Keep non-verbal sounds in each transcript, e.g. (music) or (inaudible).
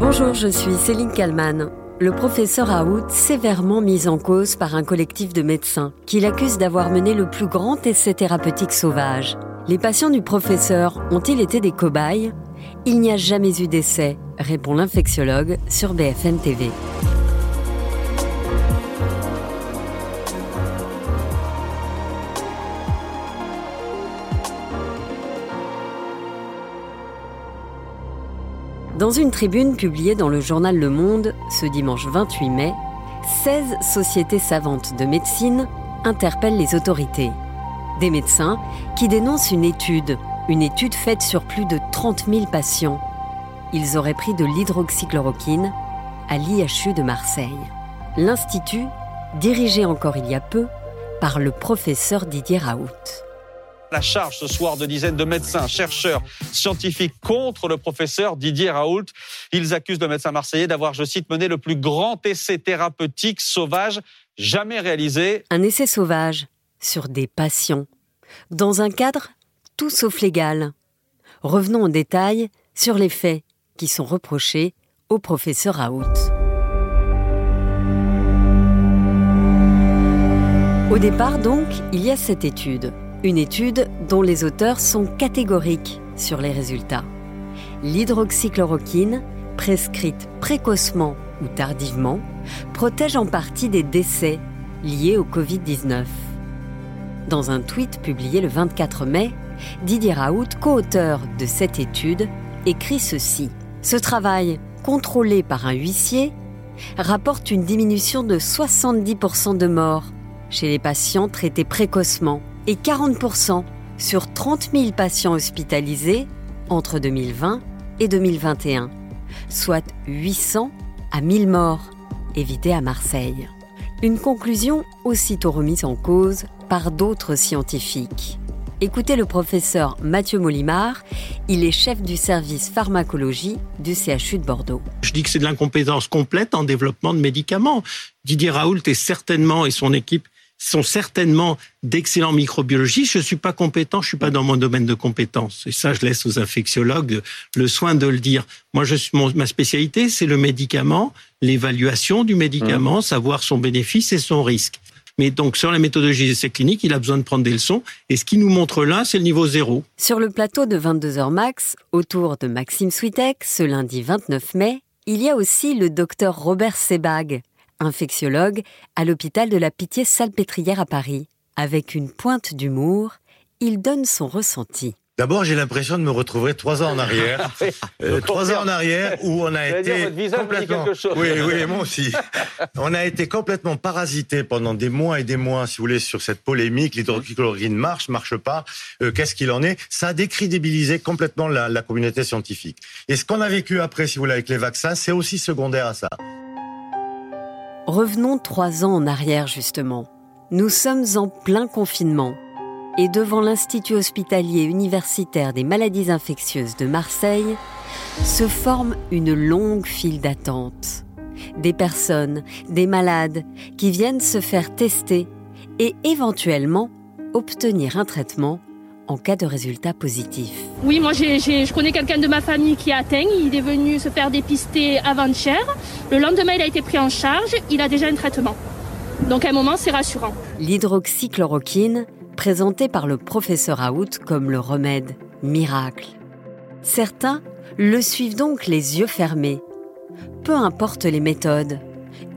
Bonjour, je suis Céline Kalman. Le professeur Aout sévèrement mis en cause par un collectif de médecins qui l'accuse d'avoir mené le plus grand essai thérapeutique sauvage. Les patients du professeur ont-ils été des cobayes? Il n'y a jamais eu d'essai, répond l'infectiologue sur BFM TV. Dans une tribune publiée dans le journal Le Monde ce dimanche 28 mai, 16 sociétés savantes de médecine interpellent les autorités. Des médecins qui dénoncent une étude, une étude faite sur plus de 30 000 patients. Ils auraient pris de l'hydroxychloroquine à l'IHU de Marseille. L'institut, dirigé encore il y a peu par le professeur Didier Raoult la charge ce soir de dizaines de médecins, chercheurs, scientifiques contre le professeur Didier Raoult. Ils accusent le médecin marseillais d'avoir, je cite, mené le plus grand essai thérapeutique sauvage jamais réalisé. Un essai sauvage sur des patients, dans un cadre tout sauf légal. Revenons en détail sur les faits qui sont reprochés au professeur Raoult. Au départ, donc, il y a cette étude une étude dont les auteurs sont catégoriques sur les résultats. L'hydroxychloroquine, prescrite précocement ou tardivement, protège en partie des décès liés au Covid-19. Dans un tweet publié le 24 mai, Didier Raoult, co-auteur de cette étude, écrit ceci. Ce travail, contrôlé par un huissier, rapporte une diminution de 70% de morts chez les patients traités précocement et 40% sur 30 000 patients hospitalisés entre 2020 et 2021, soit 800 à 1000 morts évités à Marseille. Une conclusion aussitôt remise en cause par d'autres scientifiques. Écoutez le professeur Mathieu Molimard, il est chef du service pharmacologie du CHU de Bordeaux. Je dis que c'est de l'incompétence complète en développement de médicaments. Didier Raoult est certainement, et son équipe, sont certainement d'excellents microbiologistes. Je ne suis pas compétent, je suis pas dans mon domaine de compétence. Et ça, je laisse aux infectiologues le soin de le dire. Moi, je suis, ma spécialité, c'est le médicament, l'évaluation du médicament, mmh. savoir son bénéfice et son risque. Mais donc, sur la méthodologie d'essai clinique, il a besoin de prendre des leçons. Et ce qui nous montre là, c'est le niveau zéro. Sur le plateau de 22h max, autour de Maxime Switek, ce lundi 29 mai, il y a aussi le docteur Robert Sebag, infectiologue à l'hôpital de la Pitié-Salpêtrière à Paris. Avec une pointe d'humour, il donne son ressenti. D'abord, j'ai l'impression de me retrouver trois ans en arrière. (laughs) Euh, trois ans en arrière où on a été complètement. Oui, oui, moi aussi. (laughs) on a été complètement parasité pendant des mois et des mois, si vous voulez, sur cette polémique. L'hydroxychloroquine marche, marche pas. Euh, qu'est-ce qu'il en est? Ça a décrédibilisé complètement la, la communauté scientifique. Et ce qu'on a vécu après, si vous voulez, avec les vaccins, c'est aussi secondaire à ça. Revenons trois ans en arrière justement. Nous sommes en plein confinement et devant l'Institut hospitalier universitaire des maladies infectieuses de Marseille se forme une longue file d'attente. Des personnes, des malades qui viennent se faire tester et éventuellement obtenir un traitement en cas de résultat positif. Oui, moi je connais quelqu'un de ma famille qui a atteint. Il est venu se faire dépister avant-hier. Le lendemain, il a été pris en charge. Il a déjà un traitement. Donc à un moment, c'est rassurant. L'hydroxychloroquine, présentée par le professeur Aout comme le remède miracle. Certains le suivent donc les yeux fermés. Peu importe les méthodes,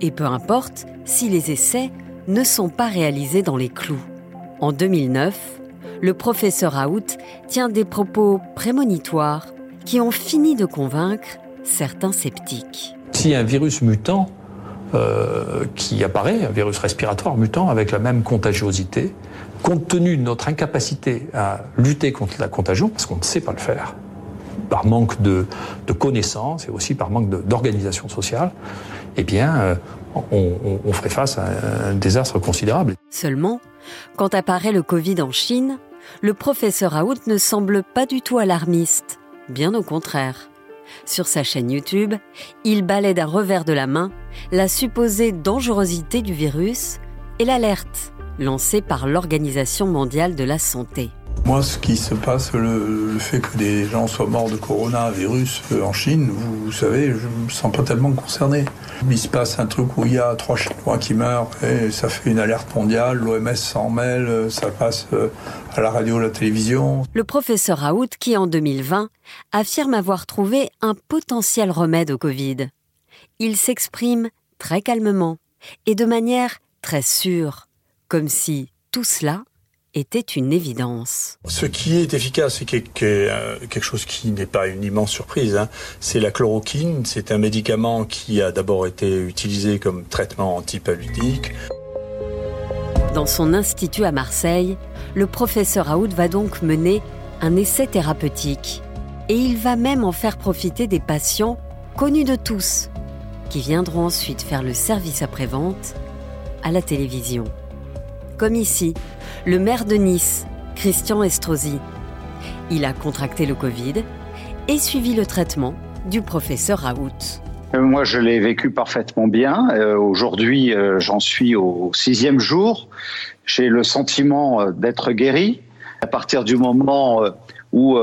et peu importe si les essais ne sont pas réalisés dans les clous. En 2009, le professeur Raoult tient des propos prémonitoires qui ont fini de convaincre certains sceptiques. Si un virus mutant euh, qui apparaît, un virus respiratoire mutant avec la même contagiosité, compte tenu de notre incapacité à lutter contre la contagion, parce qu'on ne sait pas le faire, par manque de, connaissances et aussi par manque d'organisation sociale, eh bien, euh, on, on ferait face à un désastre considérable. Seulement, quand apparaît le Covid en Chine, le professeur Raoult ne semble pas du tout alarmiste, bien au contraire. Sur sa chaîne YouTube, il balaie d'un revers de la main la supposée dangerosité du virus et l'alerte lancée par l'Organisation mondiale de la santé. Moi, ce qui se passe, le, fait que des gens soient morts de coronavirus euh, en Chine, vous, savez, je me sens pas tellement concerné. Il se passe un truc où il y a trois Chinois qui meurent et ça fait une alerte mondiale, l'OMS s'en mêle, euh, ça passe euh, à la radio, à la télévision. Le professeur Raoult, qui en 2020 affirme avoir trouvé un potentiel remède au Covid. Il s'exprime très calmement et de manière très sûre, comme si tout cela était une évidence. Ce qui est efficace, c'est euh, quelque chose qui n'est pas une immense surprise, hein. c'est la chloroquine. C'est un médicament qui a d'abord été utilisé comme traitement antipaludique. Dans son institut à Marseille, le professeur Aoud va donc mener un essai thérapeutique. Et il va même en faire profiter des patients connus de tous, qui viendront ensuite faire le service après-vente à la télévision. Comme ici, le maire de Nice, Christian Estrosi. Il a contracté le Covid et suivi le traitement du professeur Raoult. Euh, moi, je l'ai vécu parfaitement bien. Euh, aujourd'hui, euh, j'en suis au sixième jour. J'ai le sentiment d'être guéri. À partir du moment où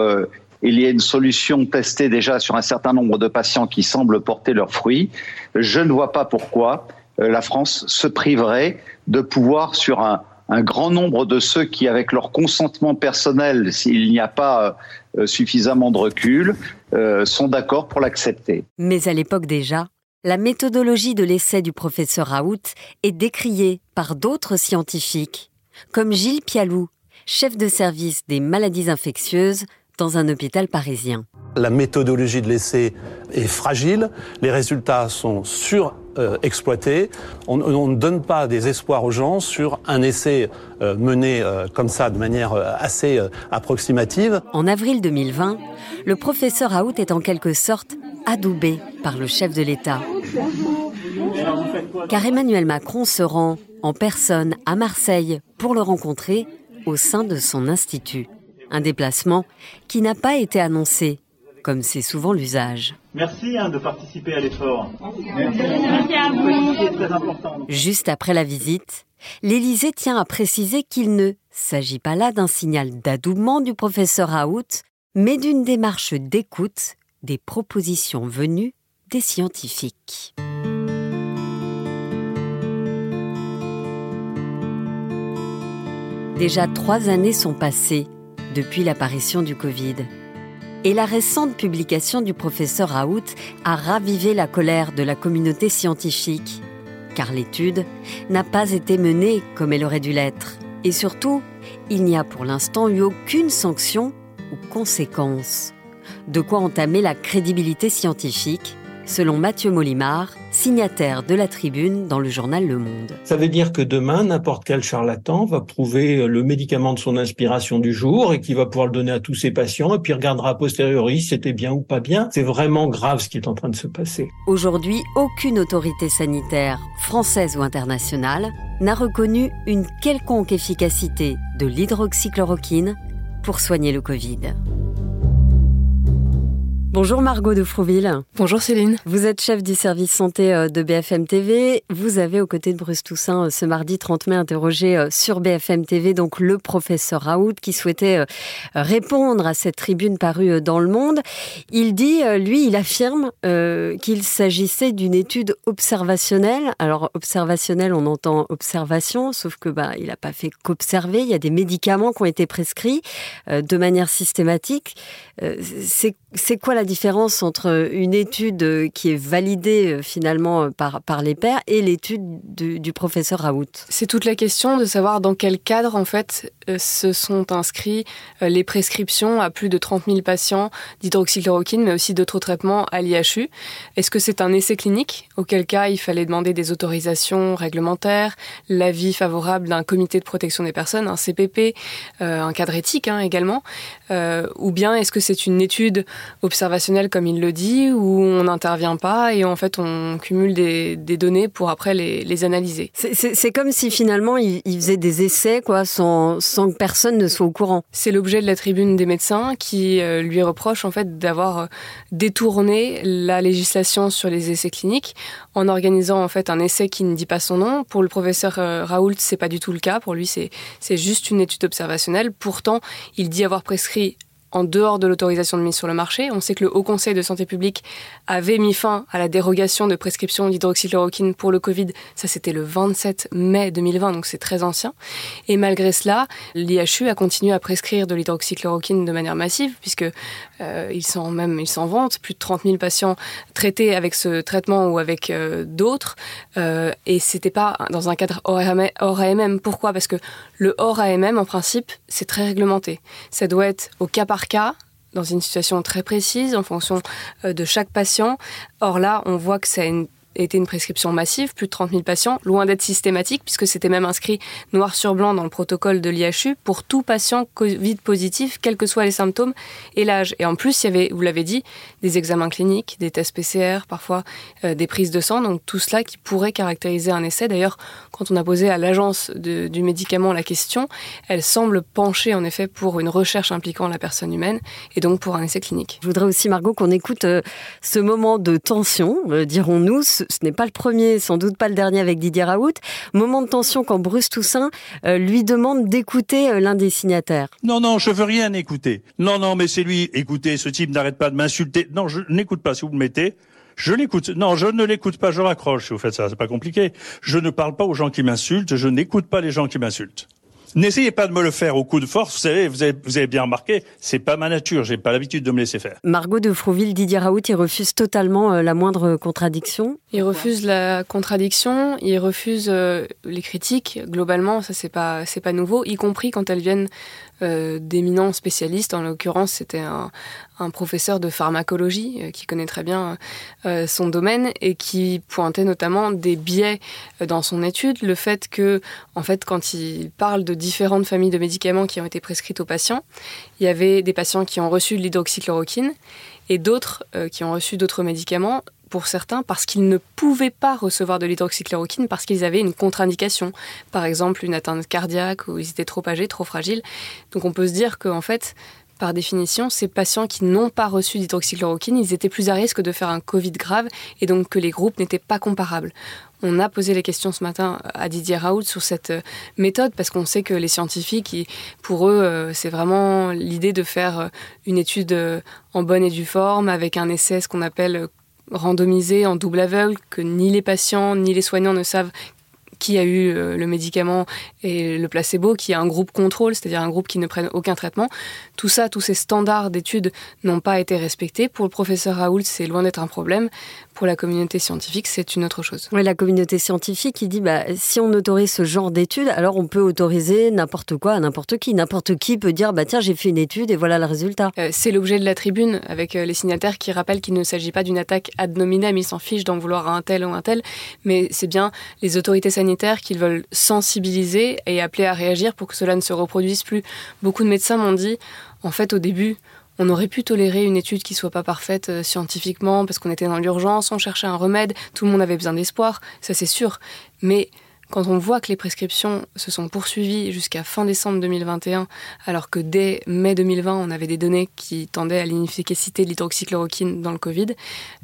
il y a une solution testée déjà sur un certain nombre de patients qui semblent porter leurs fruits, je ne vois pas pourquoi la France se priverait de pouvoir, sur un, un grand nombre de ceux qui, avec leur consentement personnel, s'il n'y a pas euh, suffisamment de recul, euh, sont d'accord pour l'accepter. Mais à l'époque déjà, la méthodologie de l'essai du professeur Raoult est décriée par d'autres scientifiques, comme Gilles Pialou, chef de service des maladies infectieuses dans un hôpital parisien. La méthodologie de l'essai est fragile, les résultats sont surexploités. On, ne donne pas des espoirs aux gens sur un essai euh, mené euh, comme ça de manière euh, assez approximative. En avril 2020, le professeur Raoult est en quelque sorte adoubé par le chef de l'État. Car Emmanuel Macron se rend en personne à Marseille pour le rencontrer au sein de son institut. Un déplacement qui n'a pas été annoncé, comme c'est souvent l'usage. Merci hein, de participer à l'effort. Juste après la visite, l'Élysée tient à préciser qu'il ne s'agit pas là d'un signal d'adoubement du professeur Raoult, mais d'une démarche d'écoute des propositions venues des scientifiques. Déjà trois années sont passées depuis l'apparition du Covid. Et la récente publication du professeur Raoult a ravivé la colère de la communauté scientifique, car l'étude n'a pas été menée comme elle aurait dû l'être. Et surtout, il n'y a pour l'instant eu aucune sanction ou conséquence. De quoi entamer la crédibilité scientifique selon Mathieu Molimard, signataire de la tribune dans le journal Le Monde. Ça veut dire que demain, n'importe quel charlatan va prouver le médicament de son inspiration du jour et qui va pouvoir le donner à tous ses patients et puis regardera a posteriori si c'était bien ou pas bien. C'est vraiment grave ce qui est en train de se passer. Aujourd'hui, aucune autorité sanitaire, française ou internationale, n'a reconnu une quelconque efficacité de l'hydroxychloroquine pour soigner le Covid. Bonjour Margot de Frouville. Bonjour Céline. Vous êtes chef du service santé euh, de BFM TV. Vous avez aux côtés de Bruce Toussaint euh, ce mardi 30 mai interrogé euh, sur BFM TV donc le professeur Raoult qui souhaitait répondre à cette tribune parue dans le monde. Il dit, lui, il affirme qu'il s'agissait d'une étude observationnelle. Alors observationnelle, on entend observation, sauf que bah il n'a pas fait qu'observer. Il y a des médicaments qui ont été prescrits de manière systématique. C'est quoi la différence entre une étude qui est validée euh, finalement euh, par, les pairs et l'étude du, professeur Raoult? C'est toute la question de savoir dans quel cadre en fait euh, se sont inscrits les prescriptions à plus de 30 000 patients d'hydroxychloroquine, mais aussi d'autres traitements à l'IHU. Est-ce que c'est un essai clinique, auquel cas il fallait demander des autorisations réglementaires, l'avis favorable d'un comité de protection des personnes, un CPP, un cadre éthique hein, également, ou bien est-ce que c'est une étude observationnel comme il le dit, où on n'intervient pas et en fait on cumule des, données pour après les, analyser. C'est comme si finalement il, faisait des essais quoi, sans, sans, que personne ne soit au courant. C'est l'objet de la tribune des médecins qui euh, lui reproche en fait d'avoir euh, détourné la législation sur les essais cliniques en organisant en fait un essai qui ne dit pas son nom. Pour le professeur euh, Raoult, c'est pas du tout le cas. Pour lui, c'est juste une étude observationnelle. Pourtant, il dit avoir prescrit en dehors de l'autorisation de mise sur le marché. On sait que le Haut Conseil de santé publique avait mis fin à la dérogation de prescription d'hydroxychloroquine pour le Covid. Ça, c'était le 27 mai 2020, donc c'est très ancien. Et malgré cela, l'IHU a continué à prescrire de l'hydroxychloroquine de manière massive, puisque euh, ils s'en même vantent, plus de 30 000 patients traités avec ce traitement ou avec euh, d'autres. Euh, et c'était pas dans un cadre hors AMM. Pourquoi? Parce que le hors AMM, en principe, c'est très réglementé. Ça doit être au cas par cas, dans une situation très précise, en fonction euh, de chaque patient. Or là, on voit que ça a une était une prescription massive, plus de 30 000 patients, loin d'être systématique, puisque c'était même inscrit noir sur blanc dans le protocole de l'IHU pour tout patient Covid positif, quels que soient les symptômes et l'âge. Et en plus, il y avait, vous l'avez dit, des examens cliniques, des tests PCR, parfois euh, des prises de sang, donc tout cela qui pourrait caractériser un essai. D'ailleurs, quand on a posé à l'agence du médicament la question, elle semble pencher en effet pour une recherche impliquant la personne humaine et donc pour un essai clinique. Je voudrais aussi, Margot, qu'on écoute euh, ce moment de tension, euh, dirons-nous, ce n'est pas le premier, sans doute pas le dernier avec Didier Raoult. Moment de tension quand Bruce Toussaint euh, lui demande d'écouter euh, l'un des signataires. Non, non, je veux rien écouter. Non, non, mais c'est lui. Écoutez, ce type n'arrête pas de m'insulter. Non, je n'écoute pas si vous me mettez. Je l'écoute. Non, je ne l'écoute pas. Je raccroche si vous faites ça. C'est pas compliqué. Je ne parle pas aux gens qui m'insultent. Je n'écoute pas les gens qui m'insultent. N'essayez pas de me le faire au coup de force. Vous savez, vous avez, vous avez bien remarqué, c'est pas ma nature. J'ai pas l'habitude de me laisser faire. Margot de Frouville, Didier Raoult, il refuse totalement euh, la moindre contradiction. Il refuse la contradiction. Il refuse euh, les critiques. Globalement, ça c'est pas c'est pas nouveau, y compris quand elles viennent d'éminents spécialistes. En l'occurrence, c'était un, professeur de pharmacologie euh, qui connaît très bien euh, son domaine et qui pointait notamment des biais dans son étude. Le fait que, en fait, quand il parle de différentes familles de médicaments qui ont été prescrites aux patients, il y avait des patients qui ont reçu de l'hydroxychloroquine et d'autres qui ont reçu d'autres médicaments pour certains parce qu'ils ne pouvaient pas recevoir de l'hydroxychloroquine parce qu'ils avaient une contre-indication, par exemple une atteinte cardiaque ou ils étaient trop âgés, trop fragiles. Donc on peut se dire qu'en fait, par définition, ces patients qui n'ont pas reçu d'hydroxychloroquine, ils étaient plus à risque de faire un Covid grave et donc que les groupes n'étaient pas comparables. On a posé les questions ce matin à Didier Raoult sur cette euh, méthode parce qu'on sait que les scientifiques, pour eux, euh, c'est vraiment l'idée de faire euh, une étude en bonne et due forme avec un essai, ce qu'on appelle randomisé en double aveugle, que ni les patients ni les soignants ne savent qui a eu euh, le médicament et le placebo, qui a un groupe contrôle, c'est-à-dire un groupe qui ne prenne aucun traitement. Tout ça, tous ces standards d'études n'ont pas été respectés. Pour le professeur Raoult, c'est loin d'être un problème. Pour la communauté scientifique, c'est une autre chose. Oui, la communauté scientifique, il dit, bah, si on autorise ce genre d'études, alors on peut autoriser n'importe quoi à n'importe qui. N'importe qui peut dire, bah, tiens, j'ai fait une étude et voilà le résultat. Euh, c'est l'objet de la tribune, avec euh, les signataires qui rappellent qu'il ne s'agit pas d'une attaque ad nominem, ils s'en fichent d'en vouloir à un tel ou un tel, mais c'est bien les autorités sanitaires qu'ils veulent sensibiliser et appeler à réagir pour que cela ne se reproduise plus. Beaucoup de médecins m'ont dit, en fait, au début, on aurait pu tolérer une étude qui soit pas parfaite euh, scientifiquement parce qu'on était dans l'urgence, on cherchait un remède, tout le monde avait besoin d'espoir, ça c'est sûr. Mais quand on voit que les prescriptions se sont poursuivies jusqu'à fin décembre 2021, alors que dès mai 2020, on avait des données qui tendaient à l'inefficacité de l'hydroxychloroquine dans le Covid,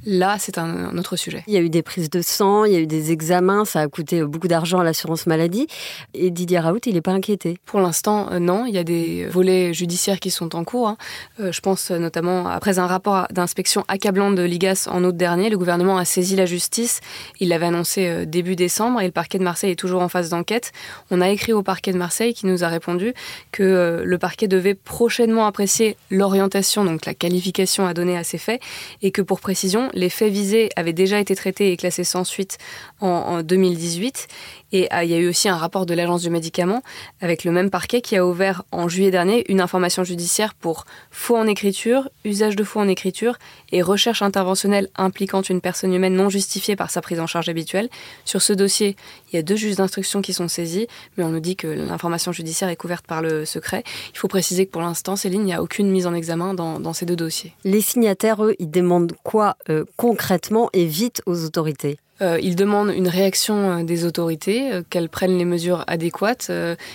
là, c'est un, autre sujet. Il y a eu des prises de sang, il y a eu des examens, ça a coûté beaucoup d'argent à l'assurance maladie. Et Didier Raoult, il n'est pas inquiété Pour l'instant, euh, non. Il y a des volets judiciaires qui sont en cours. Hein. Euh, je pense notamment, après un rapport d'inspection accablant de l'IGAS en août dernier, le gouvernement a saisi la justice. Il l'avait annoncé euh, début décembre et le parquet de Marseille est toujours en phase d'enquête. On a écrit au parquet de Marseille qui nous a répondu que euh, le parquet devait prochainement apprécier l'orientation, donc la qualification à donner à ces faits, et que pour précision, les faits visés avaient déjà été traités et classés sans suite en, 2018 Et ah, il y a eu aussi un rapport de l'Agence du médicament avec le même parquet qui a ouvert en juillet dernier une information judiciaire pour faux en écriture, usage de faux en écriture et recherche interventionnelle impliquant une personne humaine non justifiée par sa prise en charge habituelle. Sur ce dossier, il y a deux juges d'instruction qui sont saisis, mais on nous dit que l'information judiciaire est couverte par le secret. Il faut préciser que pour l'instant, Céline, il n'y a aucune mise en examen dans, ces deux dossiers. Les signataires, eux, ils demandent quoi euh, concrètement et vite aux autorités? Euh, ils demandent une réaction euh, des autorités, euh, qu'elles prennent les mesures adéquates.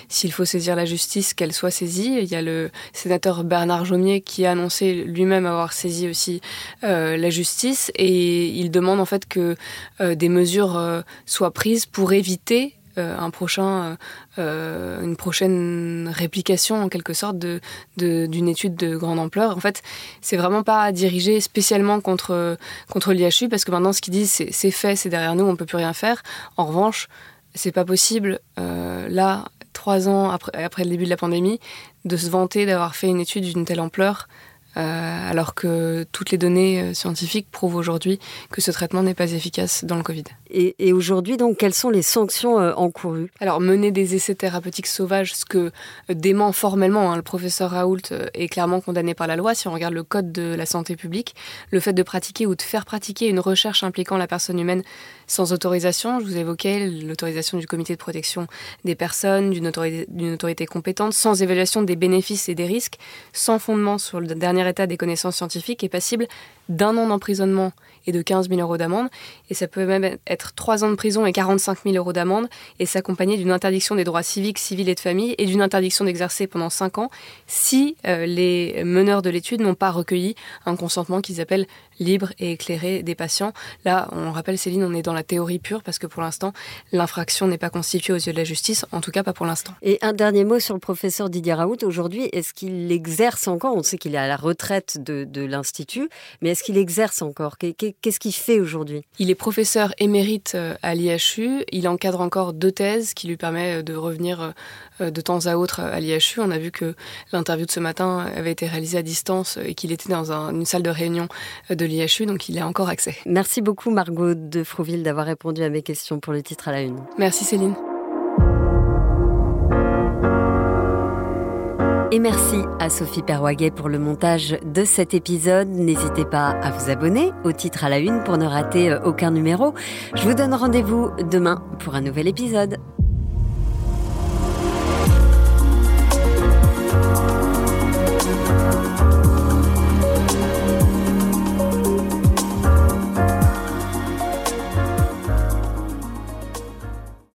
S'il faut saisir la justice, qu'elle soit saisie. Il y a le sénateur Bernard Jomier qui a annoncé lui-même avoir saisi aussi la justice et il demande en fait que des mesures soient prises pour éviter un prochain, euh, euh, une prochaine réplication en quelque sorte de, d'une étude de grande ampleur. En fait, c'est vraiment pas dirigé spécialement contre, contre l'IHU parce que maintenant ce qu'ils disent c'est, c'est fait, c'est derrière nous, on peut plus rien faire. En revanche, c'est pas possible là, trois ans après, après le début de la pandémie, de se vanter d'avoir fait une étude d'une telle ampleur. Alors que toutes les données scientifiques prouvent aujourd'hui que ce traitement n'est pas efficace dans le Covid. Et, aujourd'hui, donc, quelles sont les sanctions euh, encourues? Alors, mener des essais thérapeutiques sauvages, ce que euh, dément formellement hein, le professeur Raoult euh, est clairement condamné par la loi. Si on regarde le code de la santé publique, le fait de pratiquer ou de faire pratiquer une recherche impliquant la personne humaine sans autorisation, je vous évoquais l'autorisation du comité de protection des personnes, d'une autorité, autorité compétente, sans évaluation des bénéfices et des risques, sans fondement sur le dernier état des connaissances scientifiques, est passible d'un an d'emprisonnement et de 15 000 euros d'amende. Et ça peut même être 3 ans de prison et 45 000 euros d'amende et s'accompagner d'une interdiction des droits civiques, civils et de famille et d'une interdiction d'exercer pendant 5 ans si euh, les meneurs de l'étude n'ont pas recueilli un consentement qu'ils appellent libre et éclairé des patients. Là, on rappelle Céline, on est dans la théorie pure parce que pour l'instant, l'infraction n'est pas constituée aux yeux de la justice, en tout cas pas pour l'instant. Et un dernier mot sur le professeur Didier Raoult. Aujourd'hui, est-ce qu'il exerce encore? On sait qu'il est à la retraite de, de l'Institut, mais est-ce qu'il exerce encore? Qu'est-ce qu'il fait aujourd'hui? Il est professeur émérite euh, à l'IHU. Il encadre encore deux thèses qui lui permettent de revenir euh, de temps à autre à l'IHU. On a vu que l'interview de ce matin avait été réalisée à distance et qu'il était dans une salle de réunion de l'IHU, donc il a encore accès. Merci beaucoup Margot de Frouville d'avoir répondu à mes questions pour le titre à la une. Merci Céline. Et merci à Sophie Perwaguet pour le montage de cet épisode. N'hésitez pas à vous abonner au titre à la une pour ne rater euh, aucun numéro. Je vous donne rendez-vous demain pour un nouvel épisode.